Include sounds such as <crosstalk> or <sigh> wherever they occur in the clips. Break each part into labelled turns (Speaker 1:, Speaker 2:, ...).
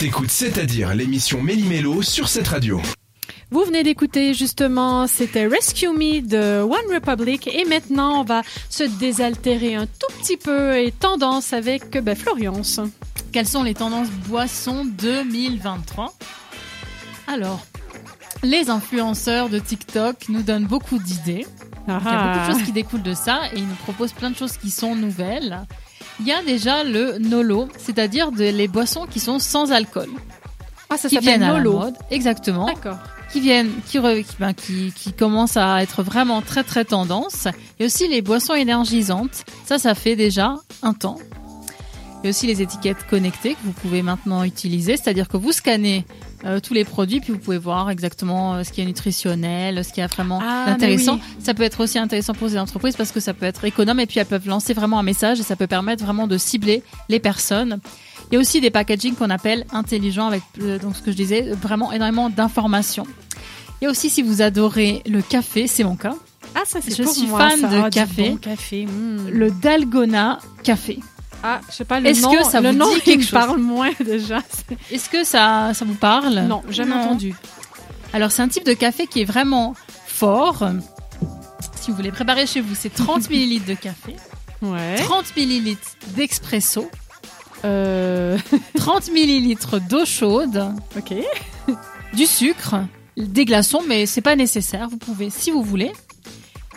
Speaker 1: T'écoutes C'est-à-dire l'émission Méli-Mélo sur cette radio.
Speaker 2: Vous venez d'écouter justement, c'était Rescue Me de One Republic et maintenant on va se désaltérer un tout petit peu et tendance avec ben, Florence.
Speaker 3: Quelles sont les tendances boissons 2023 Alors, les influenceurs de TikTok nous donnent beaucoup d'idées. Il y a beaucoup de
Speaker 2: Ah.
Speaker 3: choses qui découlent de ça et ils nous proposent plein de choses qui sont nouvelles. Il y a déjà le Nolo, c'est-à-dire les boissons qui sont sans alcool,
Speaker 2: Ah, ça
Speaker 3: qui
Speaker 2: s'appelle
Speaker 3: viennent à la
Speaker 2: Nolo.
Speaker 3: mode. Exactement.
Speaker 2: D'accord.
Speaker 3: qui viennent, qui, ben, qui, qui commencent à être vraiment très très tendance. Et aussi les boissons énergisantes. Ça, ça fait déjà un temps. Et aussi les étiquettes connectées que vous pouvez maintenant utiliser. C'est-à-dire que vous scannez euh, tous les produits, puis vous pouvez voir exactement euh, ce qui est nutritionnel, ce qui est vraiment
Speaker 2: Ah,
Speaker 3: intéressant.
Speaker 2: oui.
Speaker 3: Ça peut être aussi intéressant pour les entreprises parce que ça peut être économe et puis elles peuvent lancer vraiment un message et ça peut permettre vraiment de cibler les personnes. Il y a aussi des packaging qu'on appelle intelligents avec euh, donc ce que je disais vraiment énormément d'informations. Il y a aussi si vous adorez le café, c'est mon cas,
Speaker 2: Ah, ça c'est
Speaker 3: Je
Speaker 2: pour
Speaker 3: suis
Speaker 2: moi,
Speaker 3: fan
Speaker 2: ça.
Speaker 3: de
Speaker 2: Ah, du
Speaker 3: café.
Speaker 2: bon café. mm.
Speaker 3: le Dalgona café.
Speaker 2: Ah, je sais pas le
Speaker 3: Est-ce
Speaker 2: nom.
Speaker 3: que ça
Speaker 2: le
Speaker 3: vous
Speaker 2: nom
Speaker 3: dit
Speaker 2: qui
Speaker 3: quelque
Speaker 2: me
Speaker 3: chose
Speaker 2: parle moins <laughs> déjà.
Speaker 3: Est-ce que ça ça vous parle
Speaker 2: Non, jamais
Speaker 3: Non.
Speaker 2: entendu.
Speaker 3: Alors c'est un type de café qui est vraiment fort. Si vous voulez préparer chez vous, c'est 30 <laughs> millilitres de café,
Speaker 2: Ouais.
Speaker 3: 30 millilitres d'expresso,
Speaker 2: Euh, <laughs>
Speaker 3: 30 millilitres d'eau chaude,
Speaker 2: ok.
Speaker 3: du sucre, des glaçons, mais c'est pas nécessaire. Vous pouvez si vous voulez.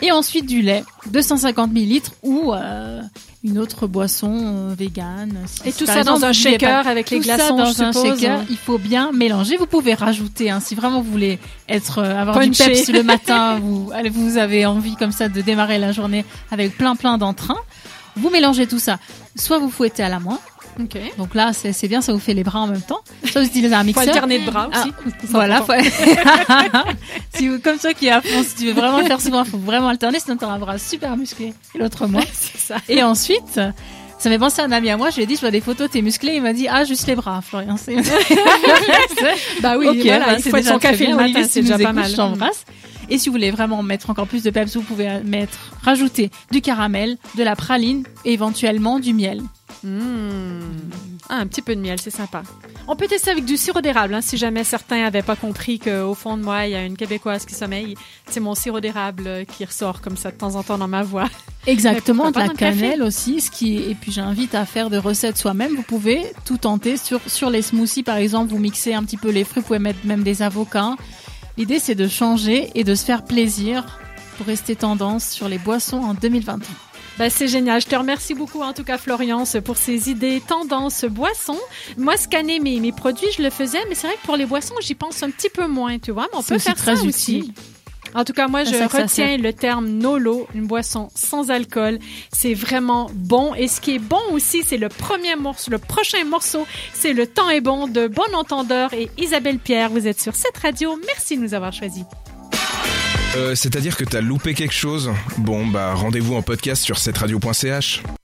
Speaker 3: Et ensuite du lait, 250 millilitres ou euh, une autre boisson euh, végane. Si-
Speaker 2: Et tout ça
Speaker 3: exemple,
Speaker 2: dans un shaker
Speaker 3: pas-
Speaker 2: avec les
Speaker 3: tout ça dans
Speaker 2: je
Speaker 3: un
Speaker 2: suppose.
Speaker 3: shaker, il faut bien mélanger. Vous pouvez rajouter, hein, si vraiment vous voulez être euh, avoir du
Speaker 2: Punché.
Speaker 3: peps le <laughs> matin, vous vous avez envie comme ça de démarrer la journée avec plein plein d'entrain. Vous mélangez tout ça. Soit vous fouettez à la main, Donc là c'est bien, ça vous fait les bras en même temps. Soit vous utilisez un
Speaker 2: Faut
Speaker 3: mixeur.
Speaker 2: alterner de bras
Speaker 3: Ah,
Speaker 2: aussi.
Speaker 3: Voilà, faut... <laughs> si vous, comme toi qui est à fond, si tu veux vraiment le faire souvent, il faut vraiment alterner, sinon tu un bras super musclé et l'autre moins. <laughs>
Speaker 2: C'est ça.
Speaker 3: Et ensuite, ça m'est pensé à un ami à moi, je lui ai dit, je vois des photos, t'es musclé, il m'a dit, ah, juste les bras, Florian. C'est... <laughs>
Speaker 2: Bah oui, voilà,
Speaker 3: bah,
Speaker 2: il
Speaker 3: c'est
Speaker 2: faut son café le matin, c'est déjà pas mal.
Speaker 3: Je t'embrasse. Et si vous voulez vraiment mettre encore plus de peps, vous pouvez mettre, rajouter du caramel, de la praline et éventuellement du miel.
Speaker 2: Mmh. Ah, un petit peu de miel, c'est sympa. On peut tester avec du sirop d'érable, hein, si jamais certains n'avaient pas compris qu'au fond de moi, il y a une Québécoise qui sommeille. C'est mon sirop d'érable euh, qui ressort comme ça de temps en temps dans ma voix. <laughs>
Speaker 3: Exactement, de la cannelle aussi, ce qui et puis j'invite à faire des recettes soi-même. Vous pouvez tout tenter sur sur les smoothies par exemple, vous mixez un petit peu les fruits, vous pouvez mettre même des avocats. L'idée c'est de changer et de se faire plaisir pour rester tendance sur les boissons en 2023.
Speaker 2: Ben, c'est génial. Je te remercie beaucoup, en tout cas, Floriance, pour ces idées, tendances, boissons. Moi, scanner mes, mes produits, je le faisais, mais c'est vrai que pour les boissons, j'y pense un petit peu moins, tu vois. Mais on peut faire
Speaker 3: très
Speaker 2: ça
Speaker 3: utile.
Speaker 2: aussi. En tout cas, moi, je retiens le terme Nolo, une boisson sans alcool. C'est vraiment bon. Et ce qui est bon aussi, c'est le premier morceau, le prochain morceau, c'est Le temps est bon de Bon Entendeur et Isabelle Pierre. Vous êtes sur cette radio. Merci de nous avoir choisis.
Speaker 1: Euh, c'est-à-dire que t'as loupé quelque chose? Bon, bah rendez-vous en podcast sur cette radio.ch.